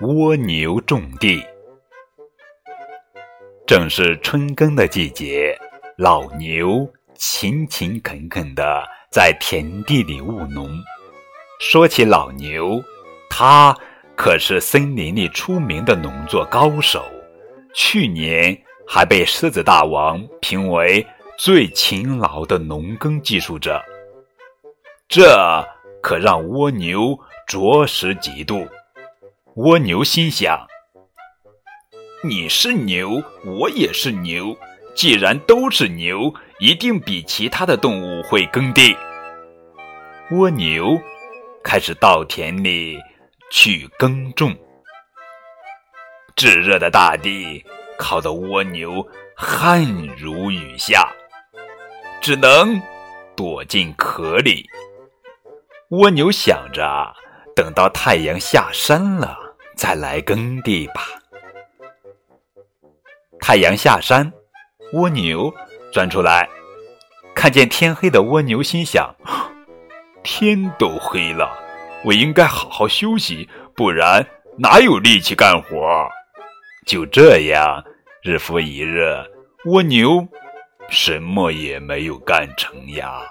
蜗牛种地。正是春耕的季节，老牛勤勤恳恳地在田地里务农。说起老牛，他可是森林里出名的农作高手，去年还被狮子大王评为最勤劳的农耕技术者。这可让蜗牛着实嫉妒。蜗牛心想。你是牛，我也是牛。既然都是牛，一定比其他的动物会耕地。蜗牛开始到田里去耕种。炙热的大地烤得蜗牛汗如雨下，只能躲进壳里。蜗牛想着，等到太阳下山了，再来耕地吧。太阳下山，蜗牛钻出来，看见天黑的蜗牛心想：天都黑了，我应该好好休息，不然哪有力气干活？就这样，日复一日，蜗牛什么也没有干成呀。